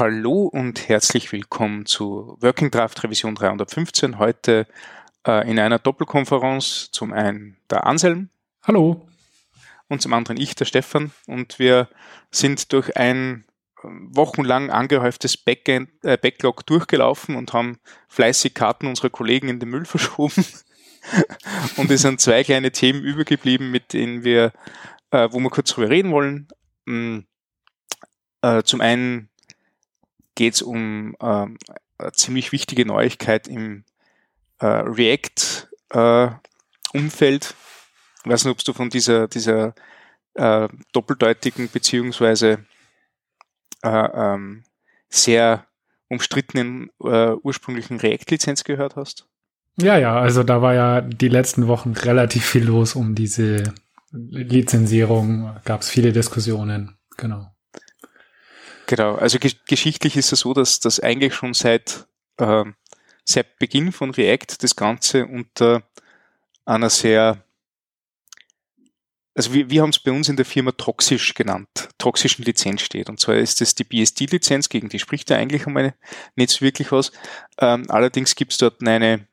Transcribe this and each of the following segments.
Hallo und herzlich willkommen zu Working Draft Revision 315. Heute äh, in einer Doppelkonferenz. Zum einen der Anselm. Hallo. Und zum anderen ich, der Stefan. Und wir sind durch ein äh, wochenlang angehäuftes Backend, äh, Backlog durchgelaufen und haben fleißig Karten unserer Kollegen in den Müll verschoben. und es sind zwei kleine Themen übergeblieben, mit denen wir, äh, wo wir kurz drüber reden wollen. Mm, äh, zum einen geht es um äh, eine ziemlich wichtige Neuigkeit im äh, React-Umfeld. Äh, ich weiß nicht, ob du von dieser, dieser äh, doppeldeutigen beziehungsweise äh, ähm, sehr umstrittenen äh, ursprünglichen React-Lizenz gehört hast. Ja, ja, also da war ja die letzten Wochen relativ viel los um diese Lizenzierung, gab es viele Diskussionen, genau. Genau, also geschichtlich ist es so, dass das eigentlich schon seit äh, seit Beginn von React das Ganze unter einer sehr, also wir, wir haben es bei uns in der Firma toxisch genannt, toxischen Lizenz steht. Und zwar ist das die BSD-Lizenz, gegen die spricht er eigentlich einmal nicht so wirklich was. Ähm, allerdings gibt es dort eine,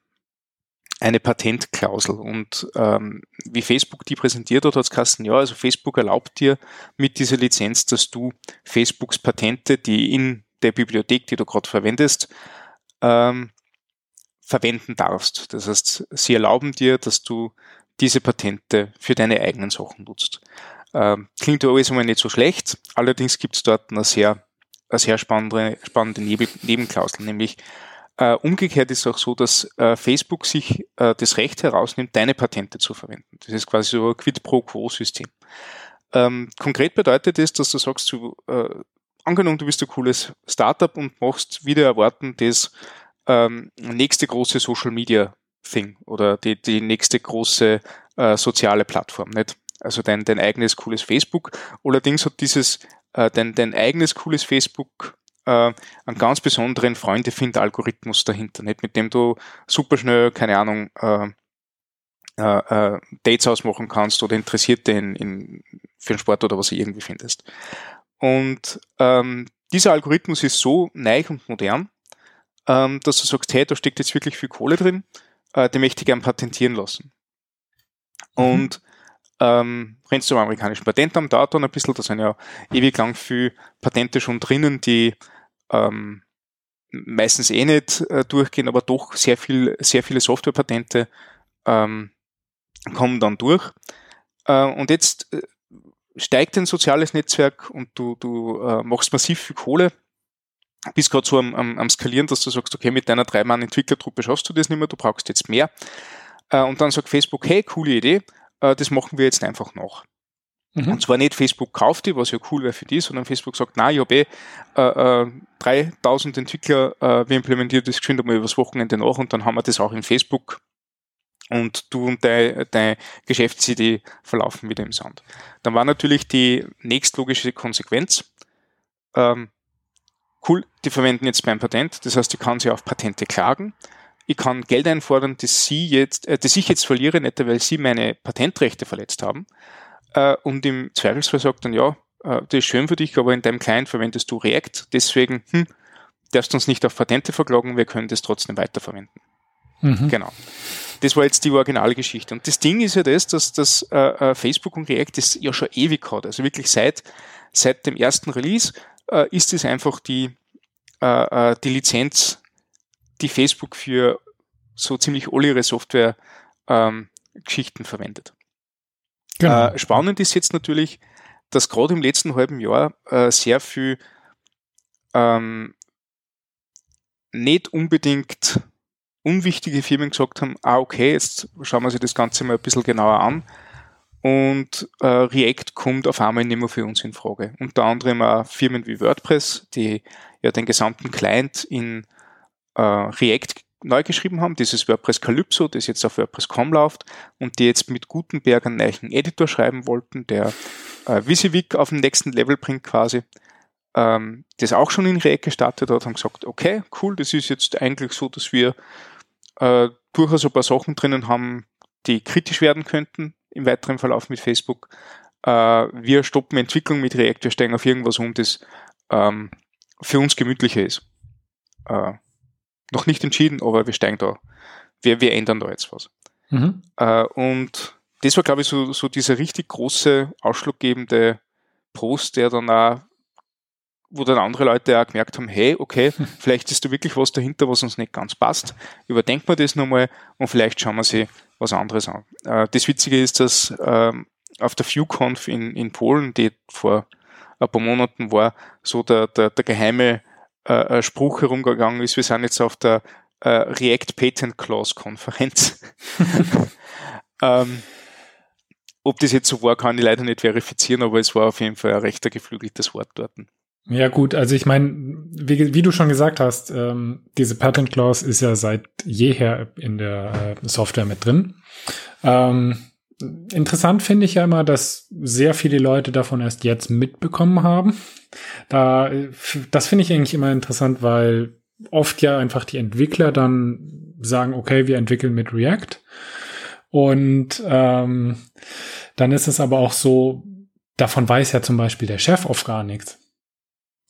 eine Patentklausel. Und ähm, wie Facebook die präsentiert hat, hat es Kasten, ja, also Facebook erlaubt dir mit dieser Lizenz, dass du Facebooks Patente, die in der Bibliothek, die du gerade verwendest, ähm, verwenden darfst. Das heißt, sie erlauben dir, dass du diese Patente für deine eigenen Sachen nutzt. Ähm, klingt ja alles einmal nicht so schlecht, allerdings gibt es dort eine sehr, eine sehr spannende, spannende Nebenklausel, nämlich äh, umgekehrt ist auch so, dass äh, Facebook sich äh, das Recht herausnimmt, deine Patente zu verwenden. Das ist quasi so ein Quid pro Quo-System. Ähm, konkret bedeutet das, dass du sagst, du, äh, angenommen, du bist ein cooles Startup und machst wieder erwarten das ähm, nächste große Social Media Thing oder die, die nächste große äh, soziale Plattform, nicht? Also dein, dein eigenes cooles Facebook. Allerdings hat dieses, äh, dein, dein eigenes cooles Facebook äh, einen ganz besonderen Freunde-Find-Algorithmus dahinter, nicht? Mit dem du super schnell, keine Ahnung, äh, äh, äh, Dates ausmachen kannst oder Interessierte in, in, für den Sport oder was du irgendwie findest. Und ähm, dieser Algorithmus ist so neu und modern, ähm, dass du sagst, hey, da steckt jetzt wirklich viel Kohle drin, äh, die möchte ich gern patentieren lassen. Mhm. Und ähm, rennst du am amerikanischen Patentamt da dann ein bisschen, da sind ja ewig lang viel Patente schon drinnen, die ähm, meistens eh nicht äh, durchgehen, aber doch sehr viel, sehr viele Softwarepatente ähm, kommen dann durch. Äh, und jetzt äh, steigt ein soziales Netzwerk und du, du äh, machst massiv viel Kohle bist gerade so am, am, am Skalieren, dass du sagst, okay, mit deiner Drei-Mann-Entwicklertruppe schaffst du das nicht mehr, du brauchst jetzt mehr. Äh, und dann sagt Facebook, hey, coole Idee, äh, das machen wir jetzt einfach noch. Mhm. Und zwar nicht Facebook kauft die, was ja cool wäre für die, sondern Facebook sagt, na, ich habe eh äh, äh, 3000 Entwickler, äh, wir implementieren das geschwind einmal übers Wochenende nach und dann haben wir das auch in Facebook und du und deine dein Geschäftsidee verlaufen wieder im Sand. Dann war natürlich die nächstlogische Konsequenz, ähm, cool, die verwenden jetzt mein Patent, das heißt, ich kann sie auf Patente klagen. Ich kann Geld einfordern, das sie jetzt, äh, das ich jetzt verliere, nicht weil sie meine Patentrechte verletzt haben. Äh, und im Zweifelsfall sagt dann, ja, äh, das ist schön für dich, aber in deinem Client verwendest du React, deswegen hm, darfst du uns nicht auf Patente verklagen, wir können das trotzdem weiterverwenden. Mhm. Genau. Das war jetzt die Originalgeschichte. Und das Ding ist ja das, dass, dass äh, äh Facebook und React das ja schon ewig hat. Also wirklich seit, seit dem ersten Release äh, ist es einfach die, äh, äh, die Lizenz, die Facebook für so ziemlich alle ihre Software-Geschichten ähm, verwendet. Genau. Äh, spannend ist jetzt natürlich, dass gerade im letzten halben Jahr äh, sehr viel ähm, nicht unbedingt unwichtige Firmen gesagt haben, ah okay, jetzt schauen wir sich das Ganze mal ein bisschen genauer an und äh, React kommt auf einmal nicht mehr für uns in Frage. Unter anderem auch Firmen wie WordPress, die ja den gesamten Client in äh, React neu geschrieben haben, dieses WordPress Calypso, das jetzt auf WordPress.com läuft und die jetzt mit Gutenberg einen neuen Editor schreiben wollten, der äh, Visivik auf den nächsten Level bringt quasi, ähm, das auch schon in React gestartet hat, haben gesagt, okay, cool, das ist jetzt eigentlich so, dass wir äh, durchaus ein paar Sachen drinnen haben, die kritisch werden könnten, im weiteren Verlauf mit Facebook. Äh, wir stoppen Entwicklung mit React, wir steigen auf irgendwas um, das ähm, für uns gemütlicher ist. Äh, noch nicht entschieden, aber wir steigen da, wir, wir ändern da jetzt was. Mhm. Äh, und das war, glaube ich, so, so dieser richtig große, ausschlaggebende Post, der dann auch, wo dann andere Leute auch gemerkt haben, hey, okay, vielleicht ist da wirklich was dahinter, was uns nicht ganz passt. Überdenken wir das nochmal und vielleicht schauen wir sich was anderes an. Äh, das Witzige ist, dass ähm, auf der ViewConf in, in Polen, die vor ein paar Monaten war, so der, der, der geheime äh, Spruch herumgegangen ist, wir sind jetzt auf der äh, React Patent Clause Konferenz. ähm, ob das jetzt so war, kann ich leider nicht verifizieren, aber es war auf jeden Fall ein rechter geflügeltes Wort dort. Ja gut, also ich meine, wie, wie, du schon gesagt hast, ähm, diese Patent Clause ist ja seit jeher in der äh, Software mit drin. Ähm, interessant finde ich ja immer, dass sehr viele Leute davon erst jetzt mitbekommen haben. Da, das finde ich eigentlich immer interessant, weil oft ja einfach die Entwickler dann sagen, okay, wir entwickeln mit React. Und ähm, dann ist es aber auch so, davon weiß ja zum Beispiel der Chef oft gar nichts.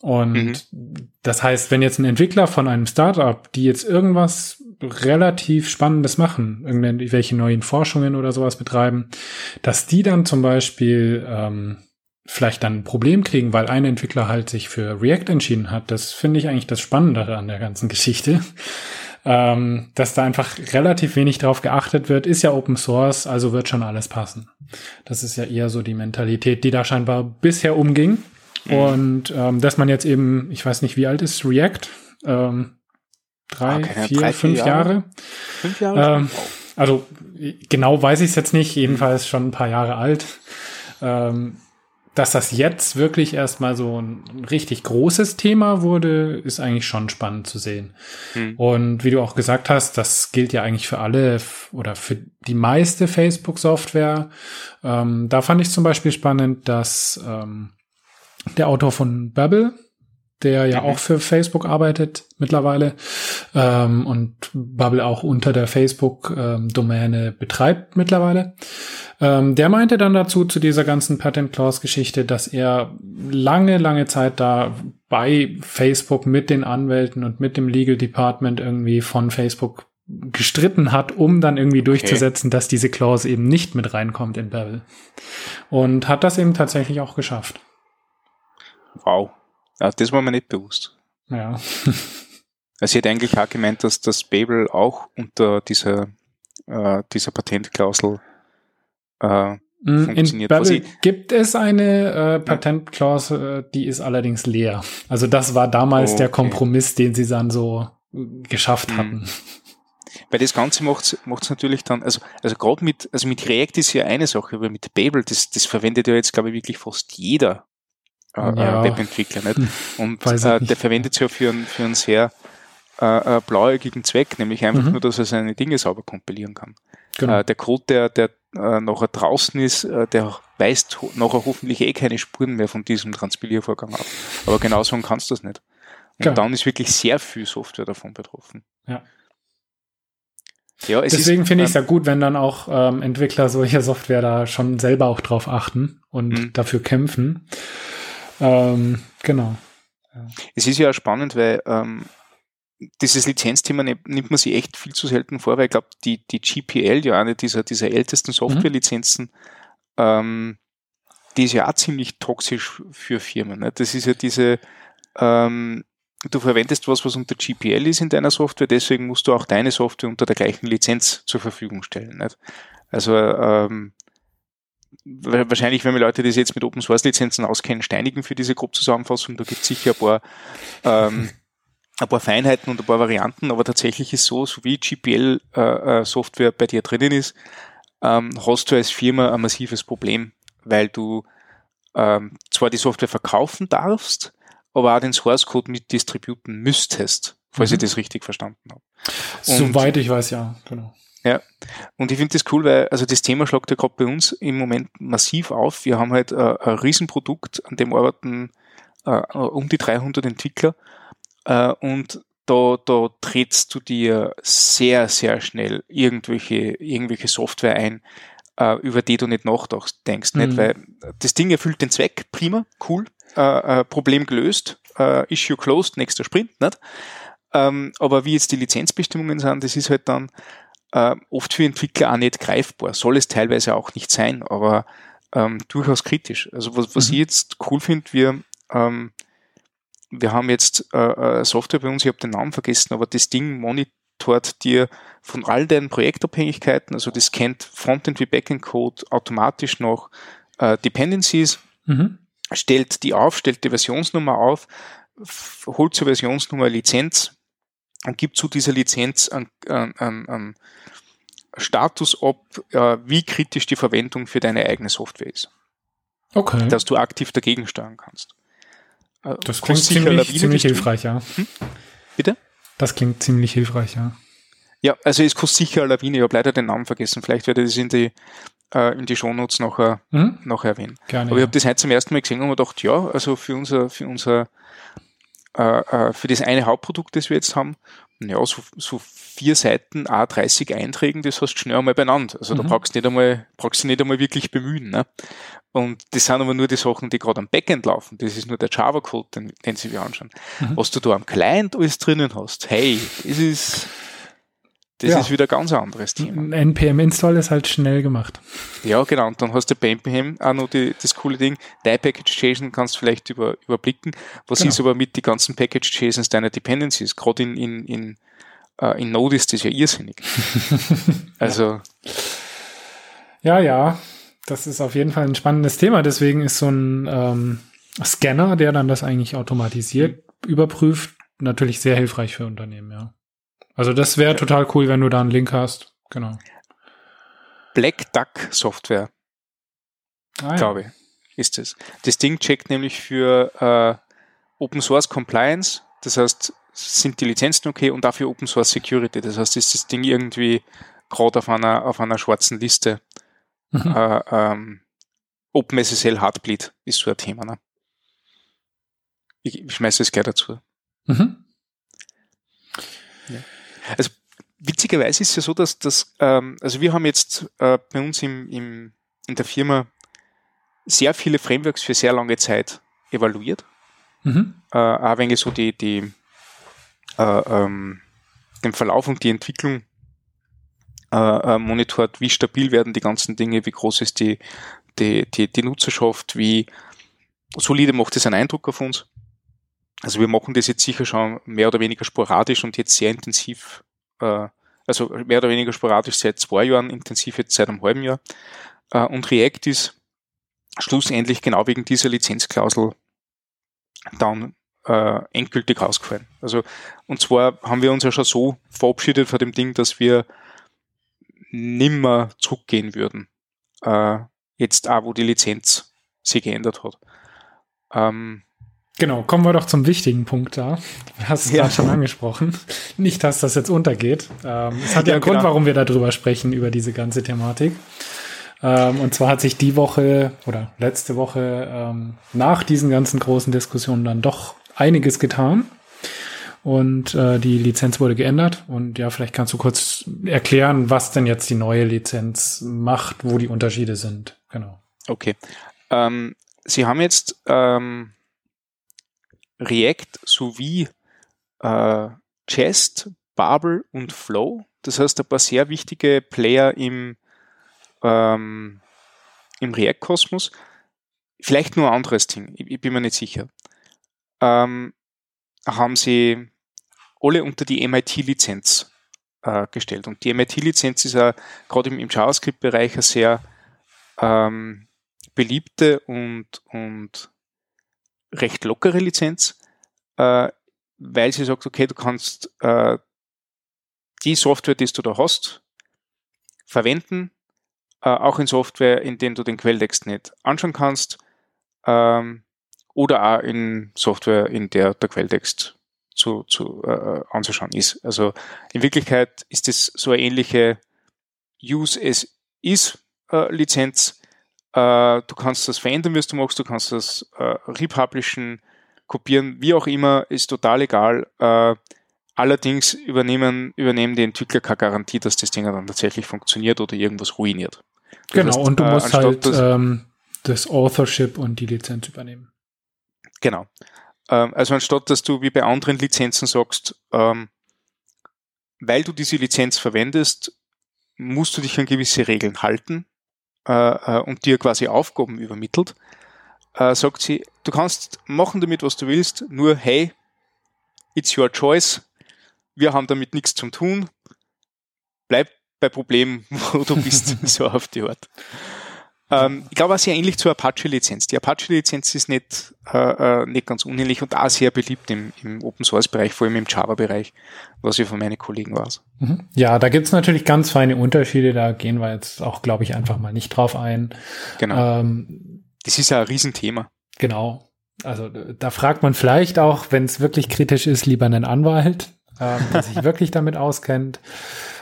Und mhm. das heißt, wenn jetzt ein Entwickler von einem Startup, die jetzt irgendwas relativ Spannendes machen, irgendwelche neuen Forschungen oder sowas betreiben, dass die dann zum Beispiel ähm, vielleicht dann ein Problem kriegen, weil ein Entwickler halt sich für React entschieden hat. Das finde ich eigentlich das Spannendere an der ganzen Geschichte. Ähm, dass da einfach relativ wenig drauf geachtet wird, ist ja Open Source, also wird schon alles passen. Das ist ja eher so die Mentalität, die da scheinbar bisher umging. Mhm. Und ähm, dass man jetzt eben, ich weiß nicht, wie alt ist React? Ähm, drei, okay, vier, drei, fünf Jahre. Jahre. Fünf Jahre? Ähm, also genau weiß ich es jetzt nicht, jedenfalls schon ein paar Jahre alt. Ähm, dass das jetzt wirklich erstmal so ein richtig großes Thema wurde, ist eigentlich schon spannend zu sehen. Hm. Und wie du auch gesagt hast, das gilt ja eigentlich für alle oder für die meiste Facebook-Software. Ähm, da fand ich zum Beispiel spannend, dass ähm, der Autor von Bubble, der ja mhm. auch für Facebook arbeitet mittlerweile ähm, und Bubble auch unter der Facebook-Domäne ähm, betreibt mittlerweile. Ähm, der meinte dann dazu, zu dieser ganzen Patent Clause-Geschichte, dass er lange, lange Zeit da bei Facebook mit den Anwälten und mit dem Legal Department irgendwie von Facebook gestritten hat, um dann irgendwie durchzusetzen, okay. dass diese Clause eben nicht mit reinkommt in Babel. Und hat das eben tatsächlich auch geschafft. Wow. Ja, das war mir nicht bewusst. Ja. also ich hätte eigentlich auch gemeint, dass das Babel auch unter dieser, äh, dieser Patentklausel äh, mm, funktioniert. In Babel gibt es eine äh, Patentklausel, die ist allerdings leer. Also das war damals okay. der Kompromiss, den sie dann so geschafft mhm. hatten. Weil das Ganze macht es natürlich dann, also, also gerade mit, also mit React ist ja eine Sache, aber mit Babel, das, das verwendet ja jetzt, glaube ich, wirklich fast jeder äh, ja. Webentwickler. Nicht? Hm, Und äh, der verwendet es ja für, einen, für einen sehr äh, äh, blauäugigen Zweck, nämlich einfach mhm. nur, dass er seine Dinge sauber kompilieren kann. Genau. Äh, der Code, der, der äh, nachher draußen ist, äh, der weist nachher hoffentlich eh keine Spuren mehr von diesem Transpiliervorgang ab. Aber genau so kannst du das nicht. Und Klar. dann ist wirklich sehr viel Software davon betroffen. Ja. Ja, Deswegen finde ich es ja gut, wenn dann auch ähm, Entwickler solcher Software da schon selber auch drauf achten und mhm. dafür kämpfen. Ähm, genau. Ja. Es ist ja spannend, weil ähm, dieses Lizenzthema nimmt man sich echt viel zu selten vor, weil ich glaube, die, die GPL, ja eine dieser, dieser ältesten Softwarelizenzen, mhm. ähm, die ist ja auch ziemlich toxisch für Firmen. Ne? Das ist ja diese, ähm, du verwendest was, was unter GPL ist in deiner Software, deswegen musst du auch deine Software unter der gleichen Lizenz zur Verfügung stellen. Nicht? Also ähm, wahrscheinlich, wenn wir Leute, die sich jetzt mit Open Source Lizenzen auskennen, steinigen für diese Grobzusammenfassung. Da gibt es sicher ein paar, ähm, ein paar Feinheiten und ein paar Varianten, aber tatsächlich ist so, so wie GPL äh, äh, Software bei dir drinnen ist, ähm, hast du als Firma ein massives Problem, weil du ähm, zwar die Software verkaufen darfst, aber auch den Source Code mit distributen müsstest, falls mhm. ich das richtig verstanden habe. Soweit ich weiß, ja, genau. Ja, und ich finde das cool, weil also das Thema schlagt ja gerade bei uns im Moment massiv auf. Wir haben halt äh, ein Riesenprodukt, an dem arbeiten äh, um die 300 Entwickler äh, und da, da trittst du dir sehr, sehr schnell irgendwelche, irgendwelche Software ein, äh, über die du nicht nachdenkst, mhm. nicht? weil das Ding erfüllt den Zweck, prima, cool, äh, äh, Problem gelöst, Issue closed, nächster Sprint, nicht? Ähm, aber wie jetzt die Lizenzbestimmungen sind, das ist halt dann äh, oft für Entwickler auch nicht greifbar. Soll es teilweise auch nicht sein, aber ähm, durchaus kritisch. Also was, was mhm. ich jetzt cool finde, wir, ähm, wir haben jetzt äh, äh, Software bei uns, ich habe den Namen vergessen, aber das Ding monitort dir von all deinen Projektabhängigkeiten, also das kennt Frontend wie Backend Code automatisch noch äh, Dependencies, mhm. stellt die auf, stellt die Versionsnummer auf, holt zur Versionsnummer Lizenz gibt zu dieser Lizenz einen, einen, einen Status, ob äh, wie kritisch die Verwendung für deine eigene Software ist. Okay. Dass du aktiv dagegen steuern kannst. Äh, das klingt ziemlich, ziemlich hilfreich, ja. Hm? Bitte? Das klingt ziemlich hilfreich, ja. Ja, also es kostet sicher Lawine, ich habe leider den Namen vergessen. Vielleicht werde ich das in die, äh, in die Shownotes noch, äh, hm? noch erwähnen. Gerne, Aber ich habe das heute zum ersten Mal gesehen und mir gedacht, ja, also für unser, für unser äh, äh, für das eine Hauptprodukt, das wir jetzt haben, ja, so, so vier Seiten A30 Einträgen, das hast du schnell einmal beieinander. Also mhm. da brauchst du nicht einmal, brauchst du nicht einmal wirklich bemühen. Ne? Und das sind aber nur die Sachen, die gerade am Backend laufen. Das ist nur der Java-Code, den, den sie wir anschauen. Mhm. Was du da am Client alles drinnen hast, hey, das ist, das ja. ist wieder ein ganz anderes Thema. Ein NPM-Install ist halt schnell gemacht. Ja, genau. Und dann hast du bei NPM auch noch die, das coole Ding, dein Package-JSON kannst du vielleicht über, überblicken. Was genau. ist aber mit den ganzen Package-JSONs deiner Dependencies? Gerade in, in, in, uh, in Node ist das ja irrsinnig. also. Ja, ja. Das ist auf jeden Fall ein spannendes Thema. Deswegen ist so ein ähm, Scanner, der dann das eigentlich automatisiert mhm. überprüft, natürlich sehr hilfreich für Unternehmen, ja. Also das wäre total cool, wenn du da einen Link hast. Genau. Black Duck Software. Ah, ja. Glaube ich, ist es. Das. das Ding checkt nämlich für äh, Open Source Compliance. Das heißt, sind die Lizenzen okay und dafür Open Source Security. Das heißt, ist das Ding irgendwie gerade auf einer, auf einer schwarzen Liste. Mhm. Äh, ähm, OpenSSL Heartbleed ist so ein Thema. Ne? Ich, ich schmeiße es gleich dazu. Mhm. Ja. Also witzigerweise ist es ja so, dass das, ähm, also wir haben jetzt äh, bei uns im, im, in der Firma sehr viele Frameworks für sehr lange Zeit evaluiert. Mhm. Äh, auch wenn ich so die, die äh, ähm, den Verlauf und die Entwicklung äh, äh, monitort, wie stabil werden die ganzen Dinge, wie groß ist die, die, die, die Nutzerschaft, wie solide macht es einen Eindruck auf uns. Also wir machen das jetzt sicher schon mehr oder weniger sporadisch und jetzt sehr intensiv, äh, also mehr oder weniger sporadisch seit zwei Jahren, intensiv jetzt seit einem halben Jahr. Äh, und React ist schlussendlich genau wegen dieser Lizenzklausel dann äh, endgültig rausgefallen. Also und zwar haben wir uns ja schon so verabschiedet von dem Ding, dass wir nimmer zurückgehen würden. Äh, jetzt auch, wo die Lizenz sich geändert hat. Ähm, Genau, kommen wir doch zum wichtigen Punkt da. Du hast es ja. gerade schon angesprochen. Nicht, dass das jetzt untergeht. Ähm, es hat ja, ja einen genau. Grund, warum wir darüber sprechen, über diese ganze Thematik. Ähm, und zwar hat sich die Woche oder letzte Woche ähm, nach diesen ganzen großen Diskussionen dann doch einiges getan. Und äh, die Lizenz wurde geändert. Und ja, vielleicht kannst du kurz erklären, was denn jetzt die neue Lizenz macht, wo die Unterschiede sind. Genau. Okay. Ähm, Sie haben jetzt ähm React sowie äh, Jest, Babel und Flow. Das heißt, ein paar sehr wichtige Player im, ähm, im React-Kosmos. Vielleicht nur ein anderes Ding, ich, ich bin mir nicht sicher. Ähm, haben sie alle unter die MIT-Lizenz äh, gestellt. Und die MIT-Lizenz ist ja gerade im, im JavaScript-Bereich eine sehr ähm, beliebte und, und recht lockere Lizenz, äh, weil sie sagt, okay, du kannst äh, die Software, die du da hast, verwenden, äh, auch in Software, in denen du den Quelltext nicht anschauen kannst, ähm, oder auch in Software, in der der Quelltext zu, zu äh, anzuschauen ist. Also in Wirklichkeit ist es so eine ähnliche Use as is äh, Lizenz, äh, du kannst das verändern, wie du machst, du kannst das äh, republishen, kopieren, wie auch immer, ist total egal. Äh, allerdings übernehmen, übernehmen die Entwickler keine Garantie, dass das Ding dann tatsächlich funktioniert oder irgendwas ruiniert. Das genau, heißt, und du äh, musst halt das, ähm, das Authorship und die Lizenz übernehmen. Genau. Ähm, also anstatt, dass du wie bei anderen Lizenzen sagst, ähm, weil du diese Lizenz verwendest, musst du dich an gewisse Regeln halten äh, äh, und dir quasi Aufgaben übermittelt, äh, sagt sie, du kannst machen damit, was du willst, nur hey, it's your choice, wir haben damit nichts zu tun, bleib bei Problemen, wo du bist, so auf die Art. Ähm, ich glaube auch sehr ähnlich zur Apache-Lizenz. Die Apache-Lizenz ist nicht, äh, äh, nicht ganz unähnlich und auch sehr beliebt im, im Open-Source-Bereich, vor allem im Java-Bereich, was ich von meinen Kollegen weiß. Mhm. Ja, da gibt's natürlich ganz feine Unterschiede, da gehen wir jetzt auch, glaube ich, einfach mal nicht drauf ein. Genau. Ähm, das ist ja ein Riesenthema. Genau. Also da fragt man vielleicht auch, wenn es wirklich kritisch ist, lieber einen Anwalt, ähm, der sich wirklich damit auskennt.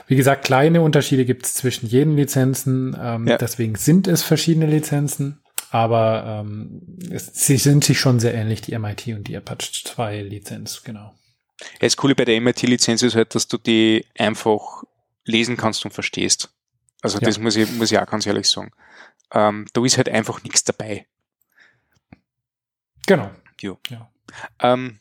Wie gesagt, kleine Unterschiede gibt es zwischen jeden Lizenzen. Ähm, ja. Deswegen sind es verschiedene Lizenzen. Aber ähm, es, sie sind sich schon sehr ähnlich, die MIT und die Apache 2 Lizenz, genau. Ja, das Coole bei der MIT-Lizenz ist halt, dass du die einfach lesen kannst und verstehst. Also ja. das muss ich, muss ich auch ganz ehrlich sagen. Ähm, da ist halt einfach nichts dabei. Genau. Jo. Ja. Ähm,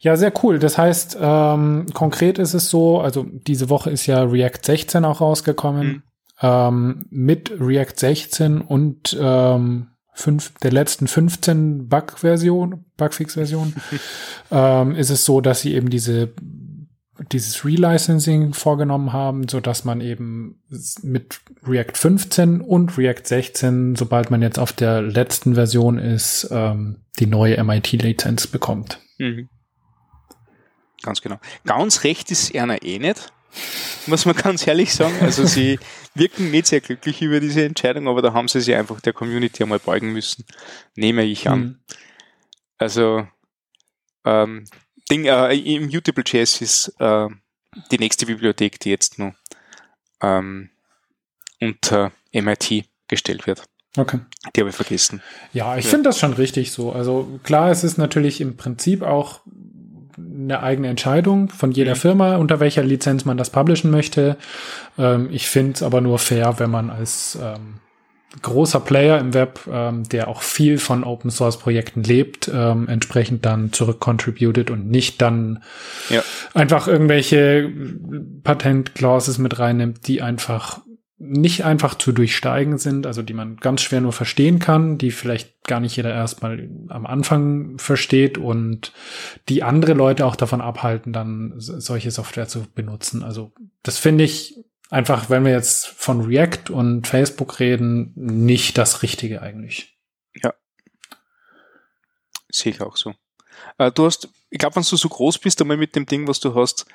ja, sehr cool. Das heißt, ähm, konkret ist es so, also diese Woche ist ja React 16 auch rausgekommen. Mhm. Ähm, mit React 16 und ähm, fünf, der letzten 15 Bug-Version, Bugfix-Version, ähm, ist es so, dass sie eben diese dieses Relicensing vorgenommen haben, so dass man eben mit React 15 und React 16, sobald man jetzt auf der letzten Version ist, ähm, die neue MIT-Lizenz bekommt. Mhm. Ganz genau. Ganz recht ist einer eh nicht, muss man ganz ehrlich sagen. Also sie wirken nicht sehr glücklich über diese Entscheidung, aber da haben sie sich einfach der Community einmal beugen müssen, nehme ich an. Mhm. Also ähm, Ding, äh, Immutable.js ist äh, die nächste Bibliothek, die jetzt nur ähm, unter MIT gestellt wird. Okay. Die habe ich vergessen. Ja, ich ja. finde das schon richtig so. Also klar, es ist natürlich im Prinzip auch eine eigene Entscheidung von jeder mhm. Firma, unter welcher Lizenz man das publishen möchte. Ähm, ich finde es aber nur fair, wenn man als ähm, großer Player im Web, ähm, der auch viel von Open Source Projekten lebt, ähm, entsprechend dann zurückcontributed und nicht dann ja. einfach irgendwelche Patent Clauses mit reinnimmt, die einfach nicht einfach zu durchsteigen sind, also die man ganz schwer nur verstehen kann, die vielleicht gar nicht jeder erstmal am Anfang versteht und die andere Leute auch davon abhalten, dann solche Software zu benutzen. Also das finde ich einfach, wenn wir jetzt von React und Facebook reden, nicht das Richtige eigentlich. Ja. Sehe ich auch so. Äh, du hast, ich glaube, wenn du so groß bist, einmal mit dem Ding, was du hast,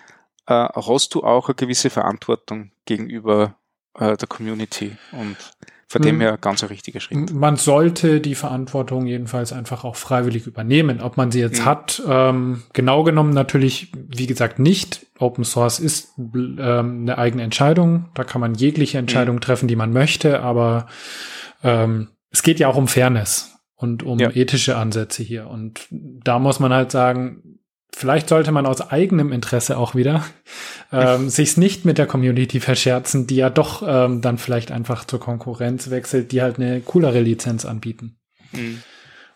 äh, hast du auch eine gewisse Verantwortung gegenüber äh, der Community und von dem hm. her ganz ein richtiger Schritt. Man sollte die Verantwortung jedenfalls einfach auch freiwillig übernehmen. Ob man sie jetzt mhm. hat, ähm, genau genommen natürlich, wie gesagt, nicht. Open Source ist ähm, eine eigene Entscheidung. Da kann man jegliche Entscheidung mhm. treffen, die man möchte, aber ähm, es geht ja auch um Fairness und um ja. ethische Ansätze hier. Und da muss man halt sagen, vielleicht sollte man aus eigenem Interesse auch wieder ähm, sich's nicht mit der Community verscherzen, die ja doch ähm, dann vielleicht einfach zur Konkurrenz wechselt, die halt eine coolere Lizenz anbieten. Mhm.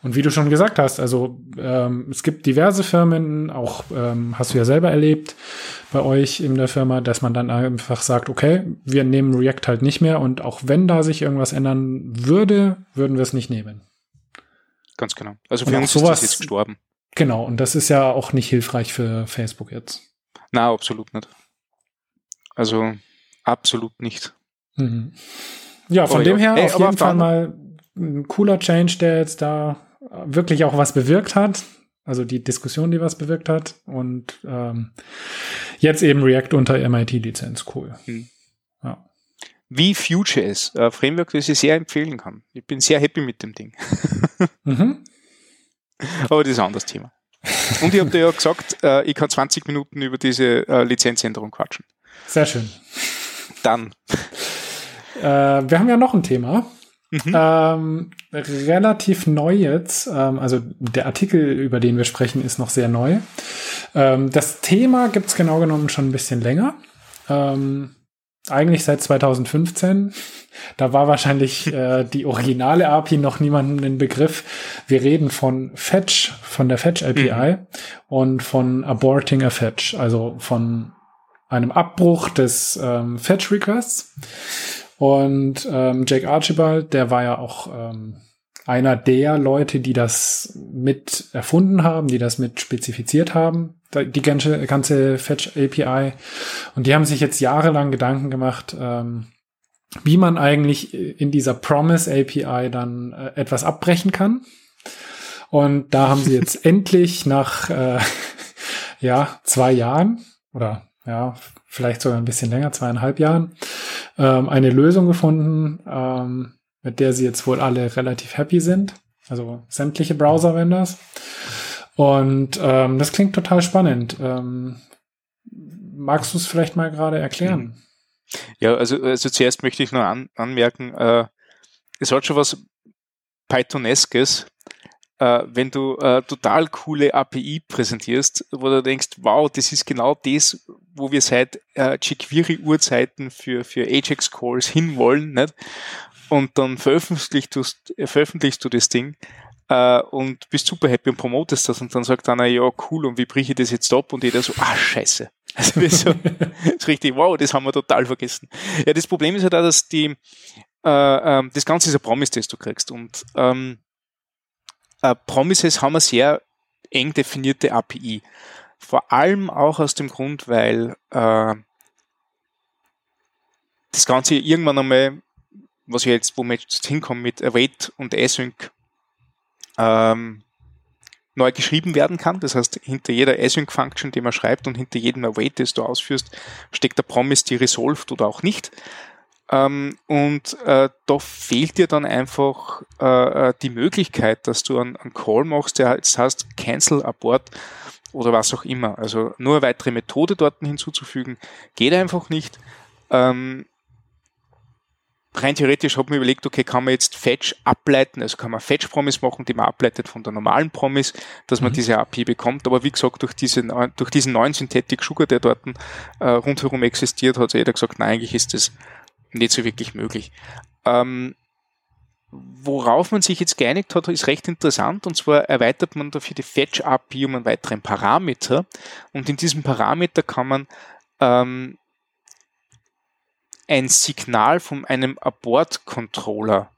Und wie du schon gesagt hast, also ähm, es gibt diverse Firmen, auch ähm, hast du ja selber erlebt bei euch in der Firma, dass man dann einfach sagt, okay, wir nehmen React halt nicht mehr und auch wenn da sich irgendwas ändern würde, würden wir es nicht nehmen. Ganz genau. Also für uns sowas, ist das jetzt gestorben. Genau, und das ist ja auch nicht hilfreich für Facebook jetzt. Na, absolut nicht. Also absolut nicht. Mhm. Ja, von oh, dem ja. her Ey, auf jeden Fall mal ein cooler Change, der jetzt da wirklich auch was bewirkt hat. Also die Diskussion, die was bewirkt hat. Und ähm, jetzt eben React unter MIT-Lizenz. Cool. Mhm. Ja. Wie Future ist. Äh, Framework, das ich sehr empfehlen kann. Ich bin sehr happy mit dem Ding. mhm. Aber das ist ein anderes Thema. Und ich habe dir ja gesagt, äh, ich kann 20 Minuten über diese äh, Lizenzänderung quatschen. Sehr schön. Dann. Äh, wir haben ja noch ein Thema. Mhm. Ähm, relativ neu jetzt. Ähm, also der Artikel, über den wir sprechen, ist noch sehr neu. Ähm, das Thema gibt's genau genommen schon ein bisschen länger. Ähm, eigentlich seit 2015. Da war wahrscheinlich äh, die originale API noch niemandem den Begriff. Wir reden von Fetch, von der Fetch API mhm. und von aborting a Fetch, also von einem Abbruch des ähm, Fetch Requests. Und ähm, Jake Archibald, der war ja auch ähm, einer der Leute, die das mit erfunden haben, die das mit spezifiziert haben, die ganze, ganze Fetch API. Und die haben sich jetzt jahrelang Gedanken gemacht, ähm, wie man eigentlich in dieser Promise API dann äh, etwas abbrechen kann. Und da haben sie jetzt endlich nach äh, ja zwei Jahren oder ja vielleicht sogar ein bisschen länger, zweieinhalb Jahren, ähm, eine Lösung gefunden, ähm, mit der sie jetzt wohl alle relativ happy sind. Also sämtliche Browser-Vendors. Und ähm, das klingt total spannend. Ähm, magst du es vielleicht mal gerade erklären? Ja, also, also zuerst möchte ich nur an, anmerken, äh, es hat schon was Pythoneskes, äh, wenn du äh, total coole API präsentierst, wo du denkst, wow, das ist genau das, wo wir seit äh, jQuery-Urzeiten für, für Ajax-Calls hinwollen, nicht? Und dann veröffentlichst du, veröffentlichst du das Ding äh, und bist super happy und promotest das und dann sagt einer, ja, cool, und wie briche ich das jetzt ab? Und jeder so, ah, scheiße. Also das, so, das ist richtig, wow, das haben wir total vergessen. Ja, das Problem ist halt da, dass die, äh, äh, das Ganze ist ein Promise, das du kriegst. Und ähm, äh, Promises haben eine sehr eng definierte API. Vor allem auch aus dem Grund, weil äh, das Ganze irgendwann einmal, was wir jetzt, wo wir jetzt hinkommen mit Await und Async, ähm, neu geschrieben werden kann. Das heißt, hinter jeder Async-Function, die man schreibt und hinter jedem Await, das du ausführst, steckt der Promise, die resolved oder auch nicht. Ähm, und äh, da fehlt dir dann einfach äh, äh die Möglichkeit, dass du einen, einen Call machst, der jetzt heißt Cancel, Abort oder was auch immer. Also nur eine weitere Methode dort hinzuzufügen, geht einfach nicht. Ähm, rein theoretisch habe ich mir überlegt, okay, kann man jetzt Fetch ableiten, also kann man Fetch-Promise machen, die man ableitet von der normalen Promise, dass man mhm. diese API bekommt. Aber wie gesagt, durch, diese, durch diesen neuen Synthetic Sugar, der dort äh, rundherum existiert, hat jeder gesagt, nein, eigentlich ist das nicht so wirklich möglich. Ähm, worauf man sich jetzt geeinigt hat, ist recht interessant. Und zwar erweitert man dafür die Fetch-API um einen weiteren Parameter. Und in diesem Parameter kann man ähm, ein Signal von einem Abort-Controller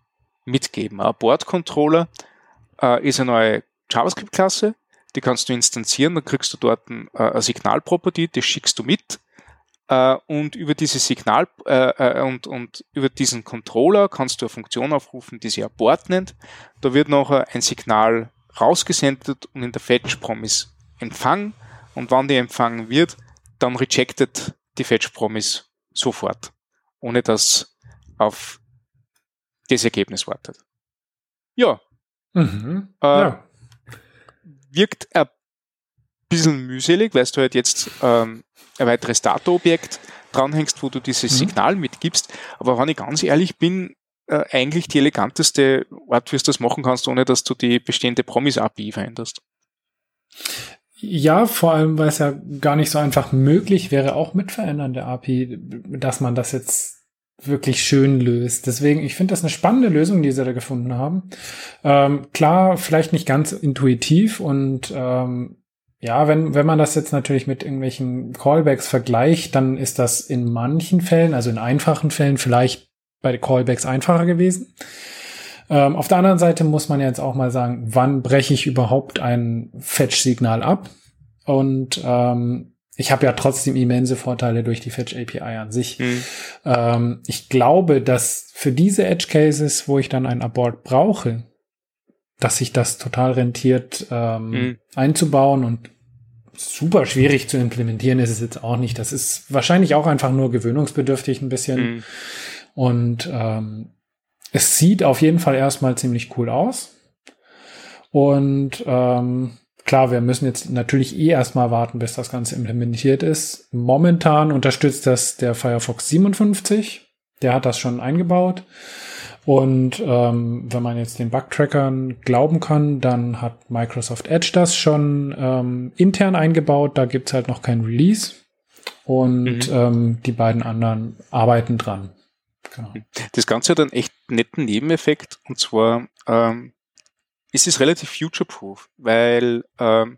mitgeben. Ein Abort-Controller äh, ist eine neue JavaScript-Klasse, die kannst du instanzieren, dann kriegst du dort ein, äh, eine Signal-Property, das schickst du mit äh, und über dieses Signal äh, äh, und, und über diesen Controller kannst du eine Funktion aufrufen, die sich Abort nennt. Da wird nachher ein Signal rausgesendet und in der Fetch-Promise empfangen und wann die empfangen wird, dann rejected die Fetch-Promise sofort ohne dass auf das Ergebnis wartet. Ja. Mhm. Äh, ja. Wirkt ein bisschen mühselig, weil du halt jetzt ähm, ein weiteres Data-Objekt dranhängst, wo du dieses mhm. Signal mitgibst. Aber wenn ich ganz ehrlich bin, äh, eigentlich die eleganteste Art, wie du das machen kannst, ohne dass du die bestehende Promise-API veränderst. Ja, vor allem, weil es ja gar nicht so einfach möglich wäre, auch mit Verändern der API, dass man das jetzt wirklich schön löst. Deswegen, ich finde das eine spannende Lösung, die sie da gefunden haben. Ähm, klar, vielleicht nicht ganz intuitiv und ähm, ja, wenn, wenn man das jetzt natürlich mit irgendwelchen Callbacks vergleicht, dann ist das in manchen Fällen, also in einfachen Fällen, vielleicht bei Callbacks einfacher gewesen. Ähm, auf der anderen Seite muss man jetzt auch mal sagen, wann breche ich überhaupt ein Fetch-Signal ab? Und ähm, ich habe ja trotzdem immense Vorteile durch die Fetch API an sich. Mhm. Ähm, ich glaube, dass für diese Edge Cases, wo ich dann ein Abort brauche, dass sich das total rentiert ähm, mhm. einzubauen und super schwierig zu implementieren ist es jetzt auch nicht. Das ist wahrscheinlich auch einfach nur gewöhnungsbedürftig ein bisschen. Mhm. Und ähm, es sieht auf jeden Fall erstmal ziemlich cool aus. Und ähm, klar, wir müssen jetzt natürlich eh erstmal warten, bis das Ganze implementiert ist. Momentan unterstützt das der Firefox 57. Der hat das schon eingebaut. Und ähm, wenn man jetzt den Bugtrackern glauben kann, dann hat Microsoft Edge das schon ähm, intern eingebaut. Da gibt's halt noch kein Release. und mhm. ähm, die beiden anderen arbeiten dran. Genau. Das Ganze hat einen echt netten Nebeneffekt und zwar ähm, ist es relativ future-proof, weil ähm,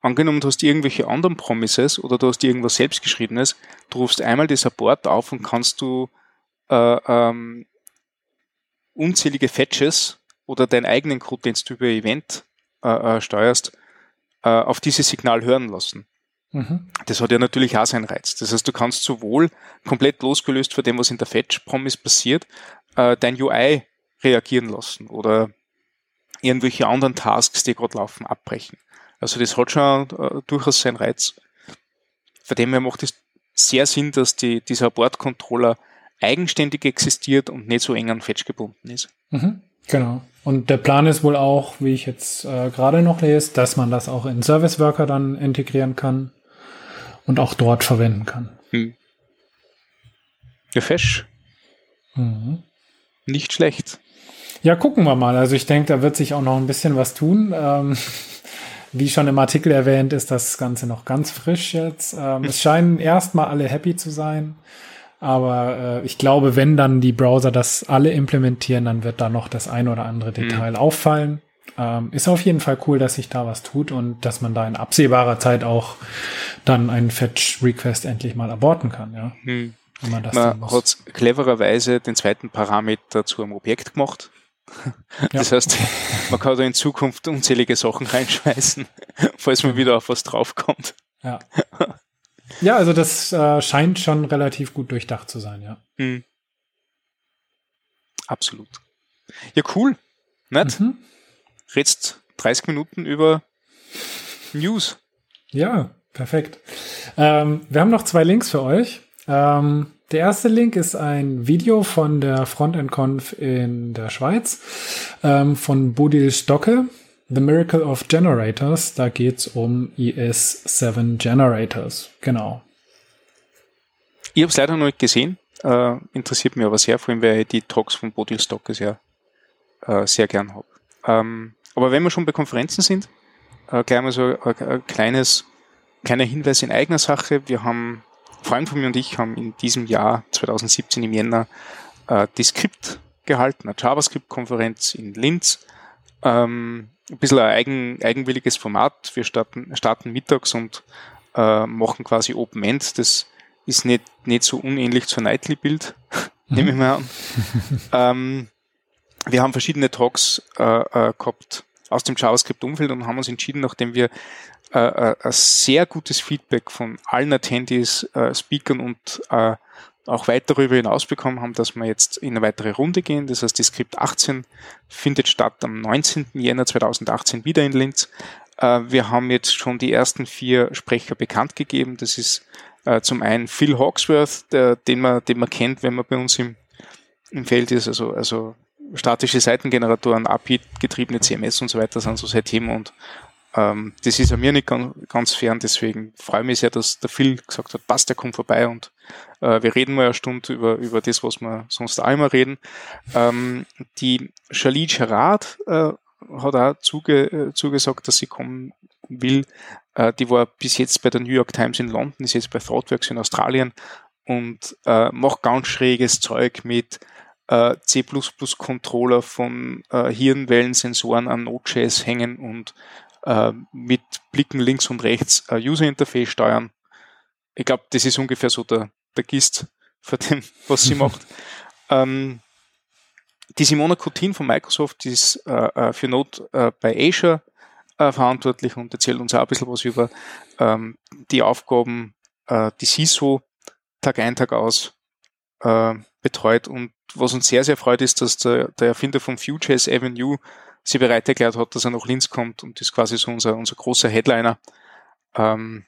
angenommen, du hast irgendwelche anderen Promises oder du hast irgendwas selbstgeschriebenes, du rufst einmal die Support auf und kannst du äh, ähm, unzählige Fetches oder deinen eigenen Code, den du über Event äh, äh, steuerst, äh, auf dieses Signal hören lassen. Mhm. Das hat ja natürlich auch seinen Reiz. Das heißt, du kannst sowohl komplett losgelöst von dem, was in der Fetch-Promise passiert, äh, dein UI reagieren lassen oder irgendwelche anderen Tasks, die gerade laufen, abbrechen. Also das hat schon äh, durchaus seinen Reiz. Von dem her macht es sehr Sinn, dass die, dieser Bordcontroller eigenständig existiert und nicht so eng an Fetch gebunden ist. Mhm, genau. Und der Plan ist wohl auch, wie ich jetzt äh, gerade noch lese, dass man das auch in Service Worker dann integrieren kann und auch dort verwenden kann. Hm. Ja, Fesch. Mhm. Nicht schlecht. Ja, gucken wir mal. Also ich denke, da wird sich auch noch ein bisschen was tun. Ähm, wie schon im Artikel erwähnt, ist das Ganze noch ganz frisch jetzt. Ähm, es scheinen erstmal alle happy zu sein. Aber äh, ich glaube, wenn dann die Browser das alle implementieren, dann wird da noch das ein oder andere Detail mhm. auffallen. Ähm, ist auf jeden Fall cool, dass sich da was tut und dass man da in absehbarer Zeit auch dann einen Fetch-Request endlich mal aborten kann, ja. Mhm. man, man hat clevererweise den zweiten Parameter zu einem Objekt gemacht. Das ja. heißt, man kann da in Zukunft unzählige Sachen reinschmeißen, falls man wieder auf was draufkommt. Ja. Ja, also das äh, scheint schon relativ gut durchdacht zu sein, ja. Mhm. Absolut. Ja, cool. Nett? Mhm. Redst 30 Minuten über News. Ja, perfekt. Ähm, wir haben noch zwei Links für euch. Ähm, der erste Link ist ein Video von der Frontend-Conf in der Schweiz ähm, von Bodil Stocke. The Miracle of Generators, da geht's um ES7 Generators. Genau. Ich habe es leider noch nicht gesehen. Äh, interessiert mich aber sehr, vor allem, weil ich die Talks von Bodil Stocke sehr, äh, sehr gern habe. Ähm, aber wenn wir schon bei Konferenzen sind, äh, gleich mal so ein, ein kleines, kleiner Hinweis in eigener Sache. Wir haben, Freund von mir und ich haben in diesem Jahr, 2017 im Jänner, äh, die Skript gehalten, eine JavaScript-Konferenz in Linz. Ähm, ein bisschen ein eigen, eigenwilliges Format. Wir starten, starten mittags und äh, machen quasi Open End. Das ist nicht, nicht so unähnlich zur Nightly Build, mhm. nehme ich mal an. ähm, wir haben verschiedene Talks äh, äh, gehabt aus dem JavaScript-Umfeld und haben uns entschieden, nachdem wir äh, äh sehr gutes Feedback von allen Attendees, äh, Speakern und äh, auch weit darüber hinaus bekommen haben, dass wir jetzt in eine weitere Runde gehen. Das heißt, die Skript 18 findet statt am 19. Jänner 2018 wieder in Linz. Äh, wir haben jetzt schon die ersten vier Sprecher bekannt gegeben. Das ist äh, zum einen Phil Hawksworth, der, den, man, den man kennt, wenn man bei uns im, im Feld ist, also, also statische Seitengeneratoren, API-getriebene CMS und so weiter sind so sein Thema und ähm, das ist an mir nicht ganz, ganz fern, deswegen freue ich mich sehr, dass der Phil gesagt hat, passt, der kommt vorbei und äh, wir reden mal eine Stunde über, über das, was wir sonst auch immer reden. Ähm, die Charlie Gerard äh, hat auch zuge, äh, zugesagt, dass sie kommen will. Äh, die war bis jetzt bei der New York Times in London, ist jetzt bei ThoughtWorks in Australien und äh, macht ganz schräges Zeug mit äh, C++-Controller von äh, Hirnwellensensoren an Node.js hängen und äh, mit Blicken links und rechts äh, User Interface steuern. Ich glaube, das ist ungefähr so der, der Gist für dem, was sie macht. Ähm, die Simona Coutin von Microsoft ist äh, äh, für Node äh, bei Azure äh, verantwortlich und erzählt uns auch ein bisschen was über ähm, die Aufgaben, äh, die CISO Tag ein, Tag aus äh, betreut. Und was uns sehr, sehr freut, ist, dass der, der Erfinder von Vue.js Avenue sie bereit erklärt hat, dass er nach Linz kommt und ist quasi so unser, unser großer Headliner. Ähm,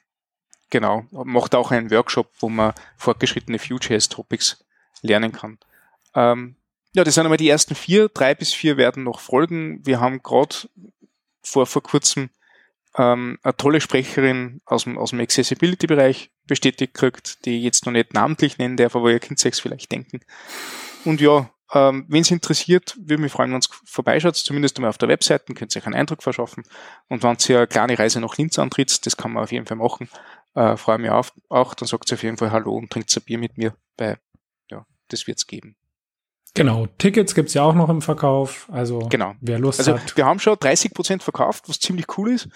genau, macht auch einen Workshop, wo man fortgeschrittene Vue.js-Topics lernen kann. Ähm, ja, das sind einmal die ersten vier. Drei bis vier werden noch folgen. Wir haben gerade vor, vor kurzem ähm, eine tolle Sprecherin aus dem, aus dem Accessibility-Bereich bestätigt gekriegt, die ich jetzt noch nicht namentlich nennen darf, aber ihr könnt es vielleicht denken. Und ja, Ähm, Wenn es interessiert, würde mich freuen, wenn es vorbeischaut, zumindest einmal auf der Webseite, könnt ihr euch einen Eindruck verschaffen. Und wenn ihr eine kleine Reise nach Linz antritt, das kann man auf jeden Fall machen, äh, freue mich auf, auch, dann sagt ihr auf jeden Fall Hallo und trinkt ein Bier mit mir, weil ja, das wird es geben. Genau, Tickets gibt's ja auch noch im Verkauf. Also Genau. wer Lust Also hat. wir haben schon 30% verkauft, was ziemlich cool ist.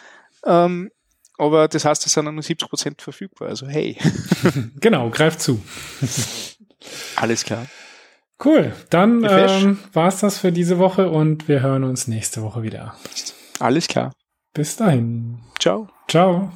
Ähm, aber das heißt, es sind nur 70% verfügbar. Also hey, Genau, greift zu. alles klar. Cool, dann ähm, war's das für diese Woche und wir hören uns nächste Woche wieder. Alles klar. Bis dahin. Ciao. Ciao.